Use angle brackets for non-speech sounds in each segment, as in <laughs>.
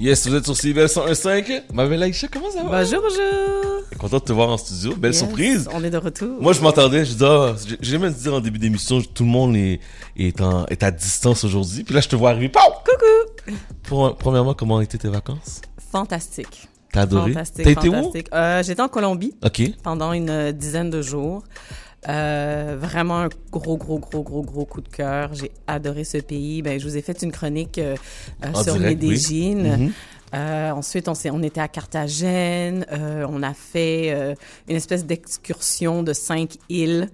Yes, vous êtes sur CBL 101.5. Ma belle Aïcha, comment ça va? Bonjour, bonjour. Content de te voir en studio. Belle Yes, surprise. On est de retour. Moi, je m'entendais. Je dis, ah, j'ai jamais dit en début d'émission, tout le monde est, est, en, est à distance aujourd'hui. Puis là, je te vois arriver. Pow! Coucou. Pour- premièrement, comment ont été tes vacances? Fantastique. T'as adoré? Fantastique. T'as été où? fantastique. Euh, J'étais en Colombie Ok. pendant une dizaine de jours. Euh, vraiment un gros, gros, gros, gros, gros coup de cœur. J'ai adoré ce pays. Ben, je vous ai fait une chronique euh, sur direct, oui. Medellín. Mhm. Euh, ensuite, on, s'est- on était à Carthagène. Euh, on a fait euh, une espèce d'excursion de cinq îles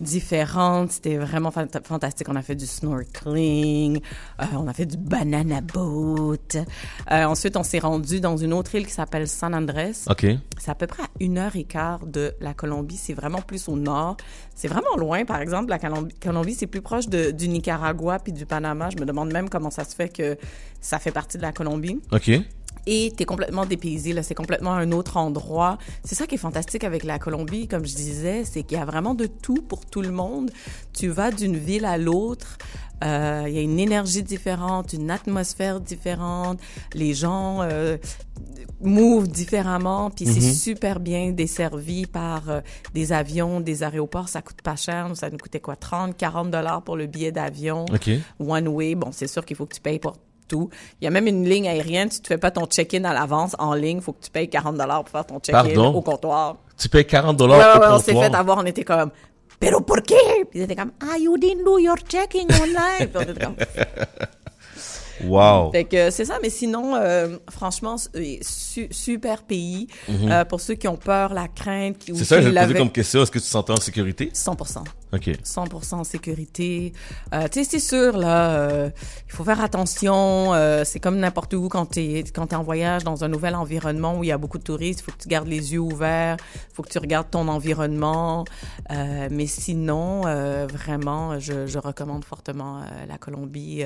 différentes. C'était vraiment fanta- fantastique. On a fait du snorkeling. euh, on a fait du banana boat. Euh, ensuite, on s'est rendu dans une autre île qui s'appelle San Andrés. Ok. C'est à peu près à une heure et quart de la Colombie. C'est vraiment plus au nord. C'est vraiment loin. Par exemple, la Colombie, Colombie, c'est plus proche de, du Nicaragua puis du Panama. Je me demande même comment ça se fait que ça fait partie de la Colombie. Ok. Et t'es complètement dépaysé, là. C'est complètement un autre endroit. C'est ça qui est fantastique avec la Colombie, comme je disais, c'est qu'il y a vraiment de tout pour tout le monde. Tu vas d'une ville à l'autre. Euh, il y a une énergie différente, une atmosphère différente. Les gens euh, move différemment, puis c'est super bien desservi par euh, des avions, des aéroports. Ça coûte pas cher. Ça nous coûtait quoi 30, 40 dollars pour le billet d'avion Ok. one way. Bon, c'est sûr qu'il faut que tu payes pour tout. Il y a même une ligne aérienne. Tu te fais pas ton check-in à l'avance en ligne. faut que tu payes 40 dollars pour faire ton check-in au comptoir. Tu payes 40 Ouais, dollars ouais, ouais, au on s'est comptoir? fait avoir. On était comme, pero por qué? Puis ils étaient comme, ah, you didn't do your checking online. Puis on était comme, Wow. fait que c'est ça, mais sinon, euh, franchement, su- super pays. Euh, pour ceux qui ont peur, la crainte, Mhm. C'est ça, je l'avaient- comme question. Est-ce que tu te sentais en sécurité? 100%. Ok. 100% en sécurité. Euh, tu sais, c'est sûr, là, euh, il faut faire attention. euh, c'est comme n'importe où quand tu es, quand t'es en voyage dans un nouvel environnement où il y a beaucoup de touristes. Il faut que tu gardes les yeux ouverts. Il faut que tu regardes ton environnement. Euh, mais sinon, euh, vraiment, je, je recommande fortement la Colombie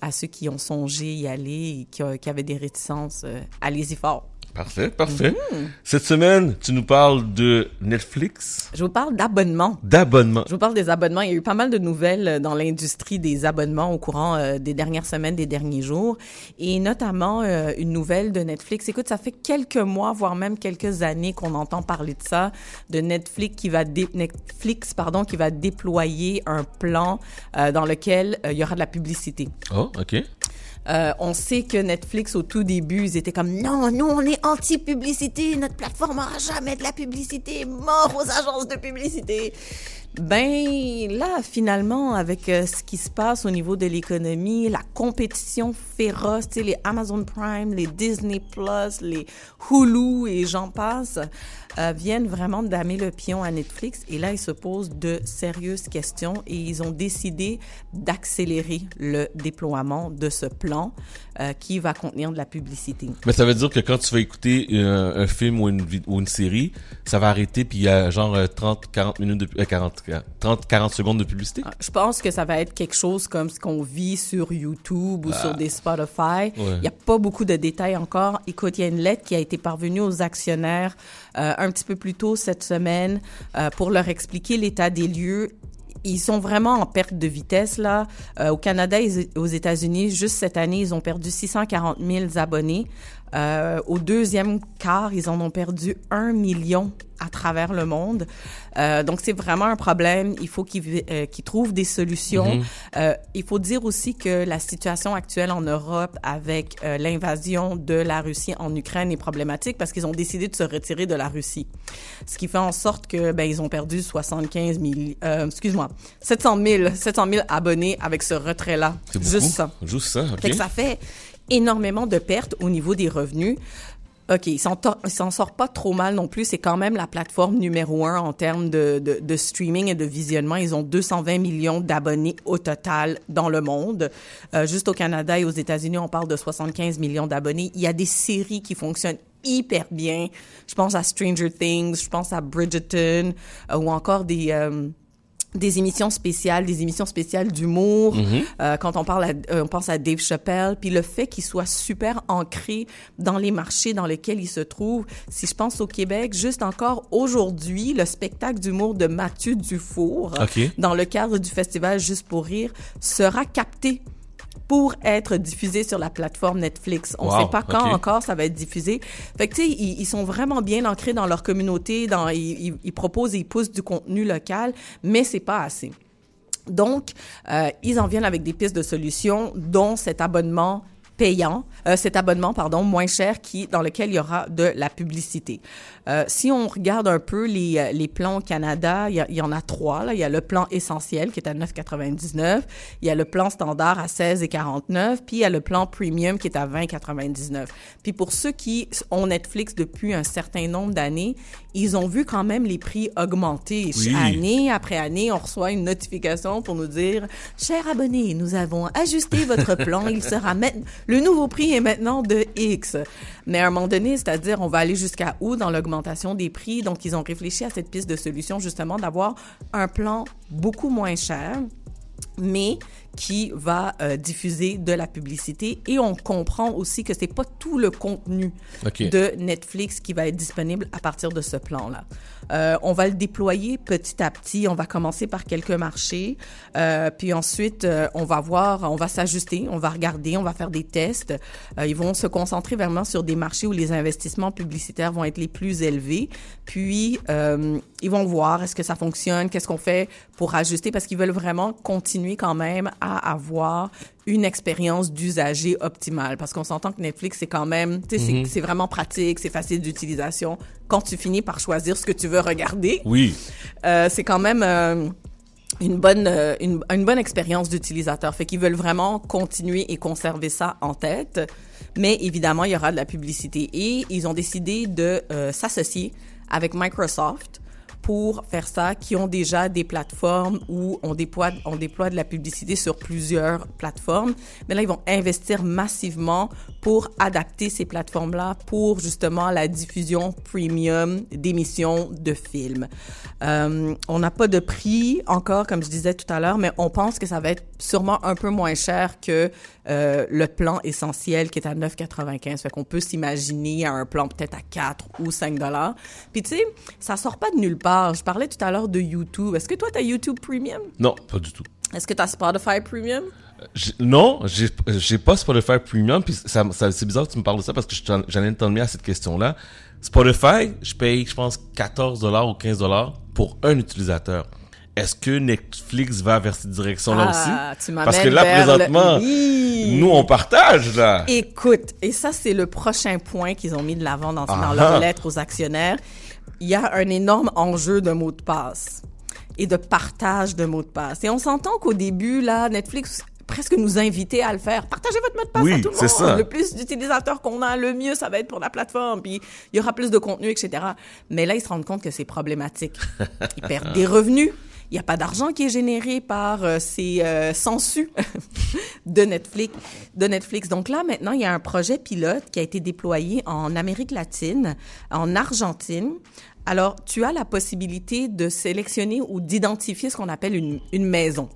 à ceux qui ont songé y aller et qui, qui avaient des réticences. euh, Allez-y fort. Parfait, parfait. Mhm. Cette semaine, tu nous parles de Netflix, Je vous parle d'abonnement. d'abonnement. Je vous parle des abonnements. Il y a eu pas mal de nouvelles euh, dans l'industrie des abonnements au courant euh, des dernières semaines, des derniers jours, et notamment euh, une nouvelle de Netflix. Écoute, ça fait quelques mois, voire même quelques années qu'on entend parler de ça, de Netflix qui va dé- Netflix pardon qui va déployer un plan euh, dans lequel il y aura de la publicité. Oh, ok. Euh, on sait que Netflix, au tout début, ils étaient comme non, nous, on est anti-publicité, notre plateforme n'aura jamais de la publicité, mort aux agences de publicité. Ben là, finalement, avec euh, ce qui se passe au niveau de l'économie, la compétition féroce, les Amazon Prime, les Disney Plus, les Hulu et j'en passe, euh, viennent vraiment damer le pion à Netflix. Et là, ils se posent de sérieuses questions et ils ont décidé d'accélérer le déploiement de ce plan euh, qui va contenir de la publicité. Mais ça veut dire que quand tu vas écouter euh, un film ou une, vid- ou une série, ça va arrêter puis il y a genre euh, 30, 40 minutes de, euh, 40, 30, 40 secondes de publicité? Ah, Je pense que ça va être quelque chose comme ce qu'on vit sur YouTube ou sur des Spotify. Ouais. Il n'y a pas beaucoup de détails encore. Écoute, il y a une lettre qui a été parvenue aux actionnaires euh, un petit peu plus tôt cette semaine euh, pour leur expliquer l'état des lieux. Ils sont vraiment en perte de vitesse là. Euh, au Canada et aux États-Unis, juste cette année, ils ont perdu 640 000 abonnés. Euh, au deuxième quart, ils en ont perdu un million à travers le monde. Euh, donc, c'est vraiment un problème. Il faut qu'ils euh, qu'ils trouvent des solutions. Euh, il faut dire aussi que la situation actuelle en Europe avec euh, l'invasion de la Russie en Ukraine est problématique parce qu'ils ont décidé de se retirer de la Russie. Ce qui fait en sorte que ben ils ont perdu 75 000, euh, excuse-moi, 700 000, 700 000 abonnés avec ce retrait-là. C'est beaucoup. Juste ça. Juste ça, ok. Fait que ça fait énormément de pertes au niveau des revenus. OK, il s'en tor- il s'en sort pas trop mal non plus. C'est quand même la plateforme numéro un en termes de, de, de streaming et de visionnement. Ils ont 220 millions d'abonnés au total dans le monde. Euh, juste au Canada et aux États-Unis, on parle de 75 millions d'abonnés. Il y a des séries qui fonctionnent hyper bien. Je pense à Stranger Things, je pense à Bridgerton euh, ou encore des... euh, des émissions spéciales, des émissions spéciales d'humour. Euh, quand on parle, à, euh, on pense à Dave Chappelle, puis le fait qu'il soit super ancré dans les marchés dans lesquels il se trouve. Si je pense au Québec, juste encore aujourd'hui, le spectacle d'humour de Mathieu Dufour, Ok. dans le cadre du festival Juste pour rire, sera capté pour être diffusé sur la plateforme Netflix. On Wow, sait pas quand encore ça va être diffusé. Fait que tu sais, ils, ils sont vraiment bien ancrés dans leur communauté, dans ils, ils, ils proposent et ils poussent du contenu local, mais c'est pas assez. Donc, euh, ils en viennent avec des pistes de solutions, dont cet abonnement payant, euh, cet abonnement pardon moins cher qui dans lequel il y aura de la publicité. Euh, si on regarde un peu les, euh, les plans au Canada, il y, en a trois. Là. Il y a le plan essentiel qui est à 9,99. Il y a le plan standard à 16,49. Puis il y a le plan premium qui est à 20,99. Puis pour ceux qui ont Netflix depuis un certain nombre d'années, ils ont vu quand même les prix augmenter. Oui. Année après année, on reçoit une notification pour nous dire Cher abonné, nous avons ajusté votre plan. Il sera maintenant. <laughs> Le nouveau prix est maintenant de X. Mais à un moment donné, c'est-à-dire, on va aller jusqu'à où dans l'augmentation des prix? Donc, ils ont réfléchi à cette piste de solution, justement, d'avoir un plan beaucoup moins cher mais qui va euh, diffuser de la publicité et on comprend aussi que c'est pas tout le contenu de Netflix qui va être disponible à partir de ce plan-là. Euh, on va le déployer petit à petit. On va commencer par quelques marchés, euh, puis ensuite on va voir, on va s'ajuster, on va regarder, on va faire des tests. Ils vont se concentrer vraiment sur des marchés où les investissements publicitaires vont être les plus élevés. Puis ils vont voir est-ce que ça fonctionne, qu'est-ce qu'on fait pour ajuster, parce qu'ils veulent vraiment continuer quand même à avoir une expérience d'usager optimale. Parce qu'on s'entend que Netflix, c'est quand même, tu sais, c'est- c'est vraiment pratique, c'est facile d'utilisation. Quand tu finis par choisir ce que tu veux regarder, Oui. euh, c'est quand même euh, une bonne euh, une, une bonne expérience d'utilisateur. Fait qu'ils veulent vraiment continuer et conserver ça en tête. Mais évidemment, il y aura de la publicité et ils ont décidé de euh, s'associer avec Microsoft pour faire ça, qui ont déjà des plateformes où on déploie, on déploie de la publicité sur plusieurs plateformes. Mais là, ils vont investir massivement pour adapter ces plateformes-là pour justement la diffusion premium d'émissions de films. Euh, on n'a pas de prix encore, comme je disais tout à l'heure, mais on pense que ça va être sûrement un peu moins cher que euh, le plan essentiel qui est à 9,95. Fait qu'on peut s'imaginer à un plan peut-être à 4 ou 5 dollars. Puis tu sais, ça sort pas de nulle part. Je parlais tout à l'heure de YouTube. Est-ce que toi, tu as YouTube Premium? Non, pas du tout. Est-ce que tu as Spotify Premium? J'ai- Non, j'ai pas Spotify Premium, puis ça, ça- c'est bizarre que tu me parles de ça parce que je j'en ai entendu à cette question-là. Spotify, je paye, je pense, 14 dollars ou 15 dollars pour un utilisateur. Est-ce que Netflix va vers cette direction-là Ah, aussi? tu Parce que là, le- présentement, Oui. nous, on partage, là. Écoute, et ça, c'est le prochain point qu'ils ont mis de l'avant dans, dans leur lettre aux actionnaires. Il y a un énorme enjeu de mots de passe et de partage de mots de passe. Et on s'entend qu'au début, là, Netflix presque nous invitait à le faire. Partagez votre mot de passe Oui, à tout le c'est monde. ça. Le plus d'utilisateurs qu'on a, le mieux ça va être pour la plateforme. Puis il y aura plus de contenu, etc. Mais là, ils se rendent compte que c'est problématique. <laughs> Ils perdent des revenus. Il n'y a pas d'argent qui est généré par euh, ces euh, sensus <laughs> de Netflix, de Netflix. Donc là, maintenant, il y a un projet pilote qui a été déployé en Amérique latine, en Argentine. Alors, tu as la possibilité de sélectionner ou d'identifier ce qu'on appelle une, une maison.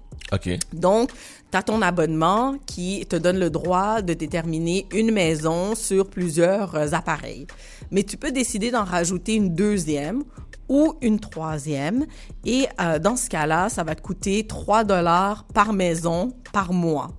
Donc, tu as ton abonnement qui te donne le droit de déterminer une maison sur plusieurs euh, appareils. Mais tu peux décider d'en rajouter une deuxième ou une troisième. Et euh, dans ce cas-là, ça va te coûter 3 dollars par maison par mois.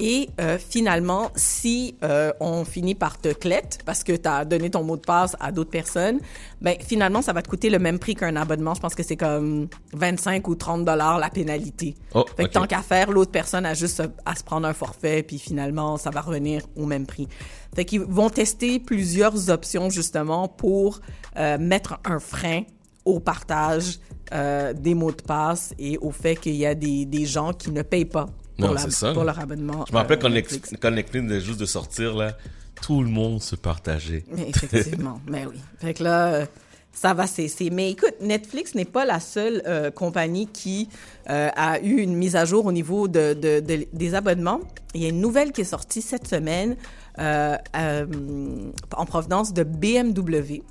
Et euh, finalement, si euh, on finit par te clette parce que tu as donné ton mot de passe à d'autres personnes, ben finalement, ça va te coûter le même prix qu'un abonnement. Je pense que c'est comme 25 ou 30 dollars la pénalité. Oh, fait que tant qu'à faire, l'autre personne a juste à se prendre un forfait, puis finalement, ça va revenir au même prix. Fait qu'ils vont tester plusieurs options justement pour euh, mettre un frein au partage euh, des mots de passe et au fait qu'il y a des, des gens qui ne payent pas pour, Non, la- ça. pour leur abonnement. Je me rappelle euh, quand, Netflix. Venait juste de sortir, là, tout le monde se partageait. Mais Effectivement, mais <laughs> oui. Fait que là, euh, ça va cesser. Mais écoute, Netflix n'est pas la seule euh, compagnie qui euh, a eu une mise à jour au niveau de, de- de- des abonnements. Il y a une nouvelle qui est sortie cette semaine en provenance de BMW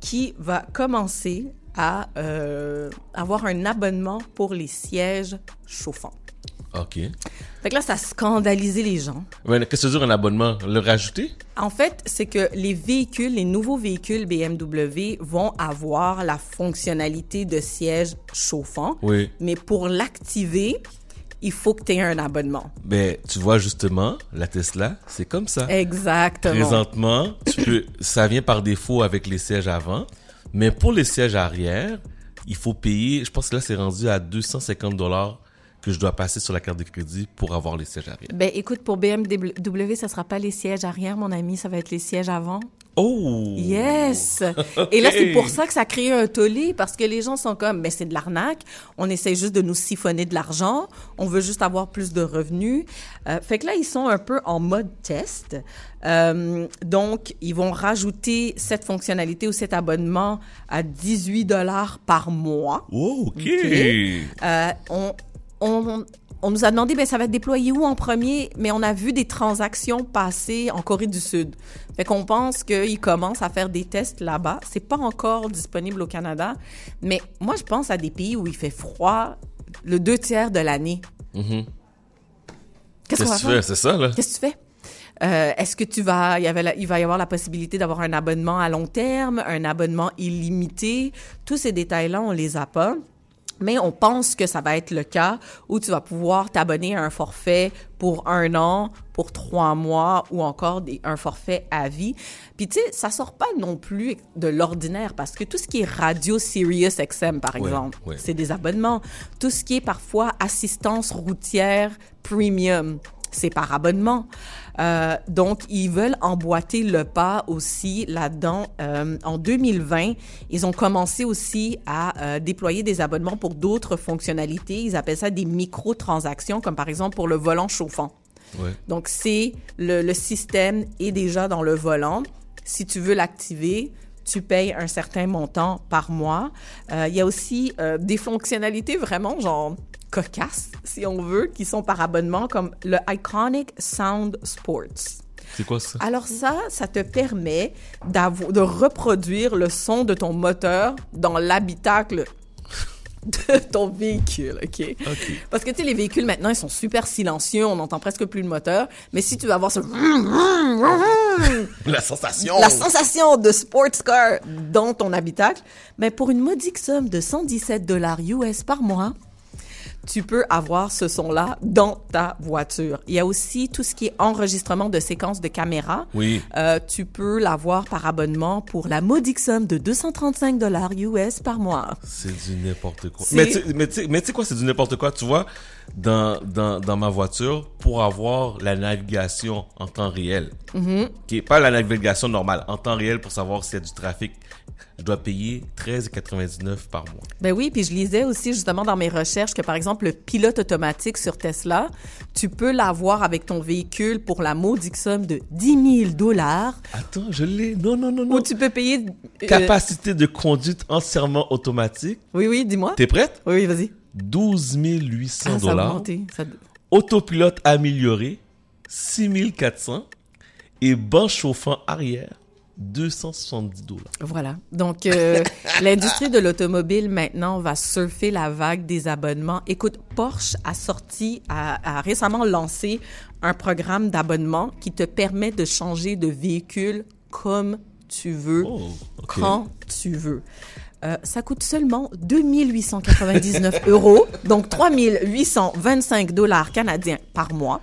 qui va commencer à avoir un abonnement pour les sièges chauffants. OK. Fait que là, ça a scandalisé les gens. Ouais, Qu'est-ce que ça veut dire un abonnement? Le rajouter? En fait, c'est que les véhicules, les nouveaux véhicules BMW vont avoir la fonctionnalité de siège chauffant. Oui. Mais pour l'activer, il faut que tu aies un abonnement. Ben, tu vois justement, la Tesla, c'est comme ça. Exactement. Présentement, tu peux, ça vient par défaut avec les sièges avant, mais pour les sièges arrière, il faut payer, je pense que là c'est rendu à 250 dollars que je dois passer sur la carte de crédit pour avoir les sièges arrière. Ben écoute, pour BMW, ça sera pas les sièges arrière, mon ami, ça va être les sièges avant. Oh! Yes! <laughs> Et là, c'est pour ça que ça crée un tollé, parce que les gens sont comme, mais c'est de l'arnaque, on essaie juste de nous siphonner de l'argent, on veut juste avoir plus de revenus. Euh, fait que là, ils sont un peu en mode test. Euh, donc, ils vont rajouter cette fonctionnalité ou cet abonnement à 18 dollars par mois. Oh, OK! Euh, on, on, on nous a demandé, ben, ça va être déployé où en premier? Mais on a vu des transactions passer en Corée du Sud. Fait qu'on pense qu'ils commencent à faire des tests là-bas. C'est pas encore disponible au Canada. Mais moi, je pense à des pays où il fait froid le deux tiers de l'année. Mhm. Qu'est-ce que tu fais? C'est ça, là? Qu'est-ce que tu fais? Euh, Est-ce que tu vas, il, y avait la- il va y avoir la possibilité d'avoir un abonnement à long terme, un abonnement illimité? Tous ces détails-là, on les a pas. Mais on pense que ça va être le cas où tu vas pouvoir t'abonner à un forfait pour un an, pour trois mois ou encore des, un forfait à vie. Puis tu sais, ça sort pas non plus de l'ordinaire parce que tout ce qui est radio Sirius XM par Ouais, exemple, ouais. c'est des abonnements. Tout ce qui est parfois assistance routière premium, c'est par abonnement. Euh, donc, ils veulent emboîter le pas aussi là-dedans. Euh, en 2020, ils ont commencé aussi à euh, déployer des abonnements pour d'autres fonctionnalités. Ils appellent ça des microtransactions, comme par exemple pour le volant chauffant. Ouais. Donc, c'est le, le système est déjà dans le volant. Si tu veux l'activer, tu payes un certain montant par mois. Euh, Il y a aussi euh, des fonctionnalités vraiment genre cocasses, si on veut, qui sont par abonnement, comme le Iconic Sound Sports. C'est quoi ça? Alors ça, ça te permet de reproduire le son de ton moteur dans l'habitacle de ton véhicule, OK? OK. Parce que, tu sais, les véhicules, maintenant, ils sont super silencieux, on n'entend presque plus le moteur. Mais si tu veux avoir ce... La sensation! La sensation de sports car dans ton habitacle, mais pour une modique somme de 117 dollars US par mois, tu peux avoir ce son-là dans ta voiture. Il y a aussi tout ce qui est enregistrement de séquences de caméra. Oui. Euh, tu peux l'avoir par abonnement pour la modique somme de 235 dollars US par mois. C'est du n'importe quoi. Mais tu mais tu sais- mais tu sais quoi, c'est du n'importe quoi. Tu vois, dans, dans, dans ma voiture, pour avoir la navigation en temps réel, Mm-hmm. qui est pas la navigation normale, en temps réel pour savoir s'il y a du trafic, je dois payer 13,99 par mois. Ben oui, puis je lisais aussi justement dans mes recherches que par exemple le pilote automatique sur Tesla, tu peux l'avoir avec ton véhicule pour la modique somme de 10 000 dollars, Attends, je l'ai. Non, non, non, ou non. tu peux payer. euh, Capacité de conduite entièrement automatique. oui, oui, dis-moi. T'es prête? Oui, oui, vas-y. 12 800 Ah, dollars. Ça- Autopilote amélioré, 6400. Et banc chauffant arrière, 270 dollars. Voilà. Donc, euh, <laughs> l'industrie de l'automobile maintenant va surfer la vague des abonnements. Écoute, Porsche a sorti, a, a récemment lancé un programme d'abonnement qui te permet de changer de véhicule comme tu veux, Oh, quand tu veux. Euh, ça coûte seulement 2899 euros, donc 3825 dollars canadiens par mois.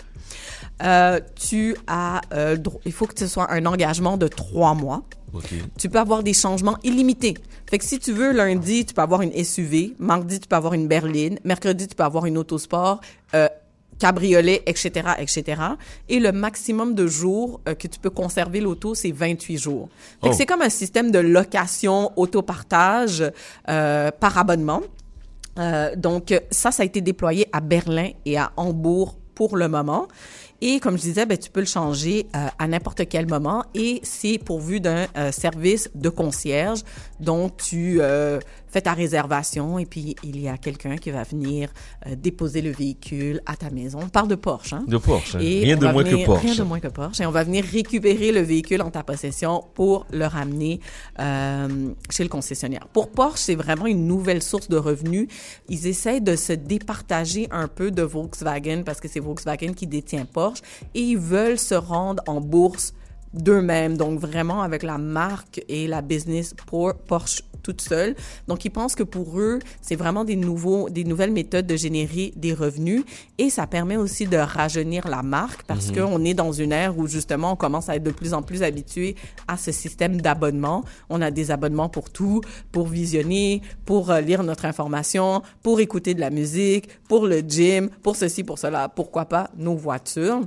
Euh, tu as, euh, il faut que ce soit un engagement de trois mois. Ok. Tu peux avoir des changements illimités. Fait que si tu veux, lundi, tu peux avoir une SUV. Mardi, tu peux avoir une berline. Mercredi, tu peux avoir une autosport. Euh, cabriolet, etc., etc. Et le maximum de jours euh, que tu peux conserver l'auto, c'est 28 jours. Fait que Oh. c'est comme un système de location, autopartage euh, par abonnement. Euh, donc, ça, ça a été déployé à Berlin et à Hambourg pour le moment. Et comme je disais, ben, tu peux le changer euh, à n'importe quel moment. Et c'est pourvu d'un euh, service de concierge dont tu euh, fais ta réservation et puis il y a quelqu'un qui va venir euh, déposer le véhicule à ta maison. On parle de Porsche, hein? De Porsche. hein. Et Rien de moins venir- que Porsche. Rien de moins que Porsche. Et on va venir récupérer le véhicule en ta possession pour le ramener euh, chez le concessionnaire. Pour Porsche, c'est vraiment une nouvelle source de revenus. Ils essaient de se départager un peu de Volkswagen parce que c'est Volkswagen qui détient Porsche et ils veulent se rendre en bourse d'eux-mêmes. Donc vraiment avec la marque et la business pour Porsche toute seule. Donc, ils pensent que pour eux, c'est vraiment des nouveaux, des nouvelles méthodes de générer des revenus et ça permet aussi de rajeunir la marque parce que qu'on est dans une ère où justement on commence à être de plus en plus habitué à ce système d'abonnement. On a des abonnements pour tout, pour visionner, pour euh, lire notre information, pour écouter de la musique, pour le gym, pour ceci, pour cela, pourquoi pas nos voitures.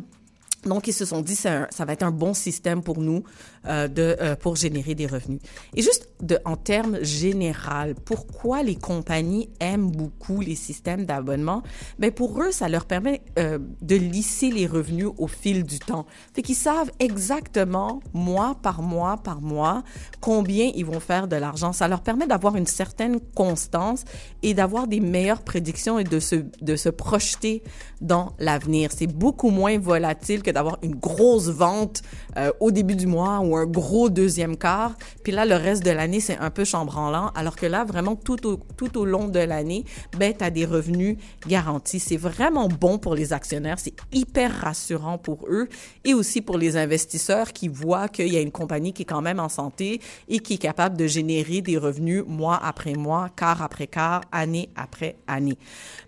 Donc, ils se sont dit, ça, ça va être un bon système pour nous euh, de, euh, pour générer des revenus. Et juste de, en termes général, pourquoi les compagnies aiment beaucoup les systèmes d'abonnement? Ben, pour eux, ça leur permet euh, de lisser les revenus au fil du temps. Fait qu'ils savent exactement, mois par mois par mois, combien ils vont faire de l'argent. Ça leur permet d'avoir une certaine constance et d'avoir des meilleures prédictions et de se, de se projeter dans l'avenir. C'est beaucoup moins volatile que d'avoir une grosse vente euh, au début du mois ou un gros deuxième quart. Puis là, le reste de l'année, c'est un peu chambranlant. Alors que là, vraiment, tout au, tout au long de l'année, ben, tu as des revenus garantis. C'est vraiment bon pour les actionnaires. C'est hyper rassurant pour eux et aussi pour les investisseurs qui voient qu'il y a une compagnie qui est quand même en santé et qui est capable de générer des revenus mois après mois, quart après quart, année après année.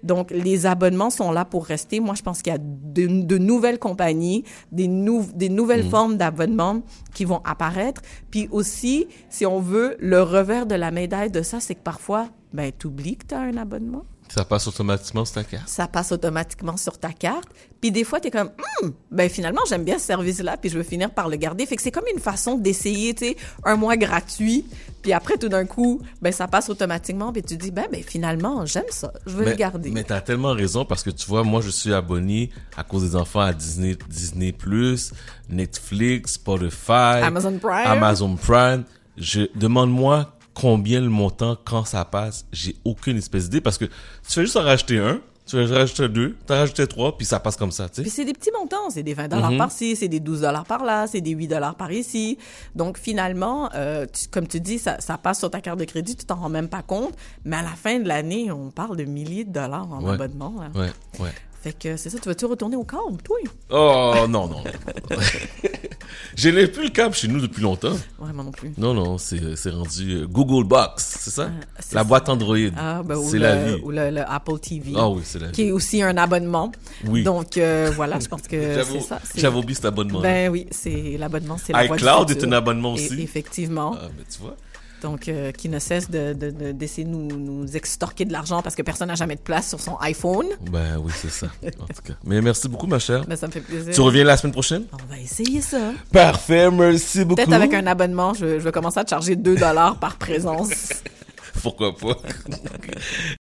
Donc, les abonnements sont là pour rester. Moi, je pense qu'il y a de, de nouvelles compagnies des, des nouvelles mm. formes d'abonnement qui vont apparaître. Puis aussi, si on veut, le revers de la médaille de ça, c'est que parfois, ben, tu oublies que tu as un abonnement. Ça passe automatiquement sur ta carte. Ça passe automatiquement sur ta carte. Puis des fois, tu es comme, hum, ben finalement, j'aime bien ce service-là, puis je veux finir par le garder. Fait que c'est comme une façon d'essayer, tu sais, un mois gratuit. Puis après, tout d'un coup, ben ça passe automatiquement, puis tu dis, ben, ben finalement, j'aime ça, je veux le garder. Mais tu as tellement raison, parce que tu vois, moi, je suis abonné à cause des enfants à Disney, Disney+, Netflix, Spotify, Amazon Prime. Amazon Prime. Je demande-moi combien le montant quand ça passe, j'ai aucune espèce d'idée parce que tu fais juste en racheter un, tu vas rajouter deux, tu rajouté trois, puis ça passe comme ça, tu sais. Puis c'est des petits montants, c'est des 20 dollars mhm. par-ci, c'est des 12 dollars par-là, c'est des 8 dollars par ici. Donc finalement, euh, comme tu dis, ça, ça, passe sur ta carte de crédit, tu t'en rends même pas compte, mais à la fin de l'année, on parle de milliers de dollars en abonnement. Là. Ouais, ouais. Fait que c'est ça, tu vas-tu retourner au câble, toi? Oh, non, non. <laughs> Je n'ai plus le câble chez nous depuis longtemps. Ouais, moi non plus. Non, non, c'est, rendu euh, Google Box, c'est ça? Ah, la boîte Android. Ah, ben, c'est la vie. Ou le, Apple TV. Ah oui, c'est la vie. Qui est aussi un abonnement. Oui. Donc, euh, voilà, je pense que <laughs> c'est ça. J'avais oublié cet abonnement. Ben oui, c'est l'abonnement, c'est la iCloud est un abonnement aussi. effectivement. Ah, ben tu vois donc euh, qui ne cesse d'essayer de, de, nous, nous extorquer de l'argent parce que personne n'a jamais de place sur son iPhone. Ben oui, c'est ça. En tout cas. Mais merci beaucoup, ma chère. Ben, ça me fait plaisir. Tu reviens la semaine prochaine? On va essayer ça. Parfait, merci beaucoup. Peut-être avec un abonnement, je, je vais commencer à te charger 2 dollars par présence. <laughs> Pourquoi pas? <laughs>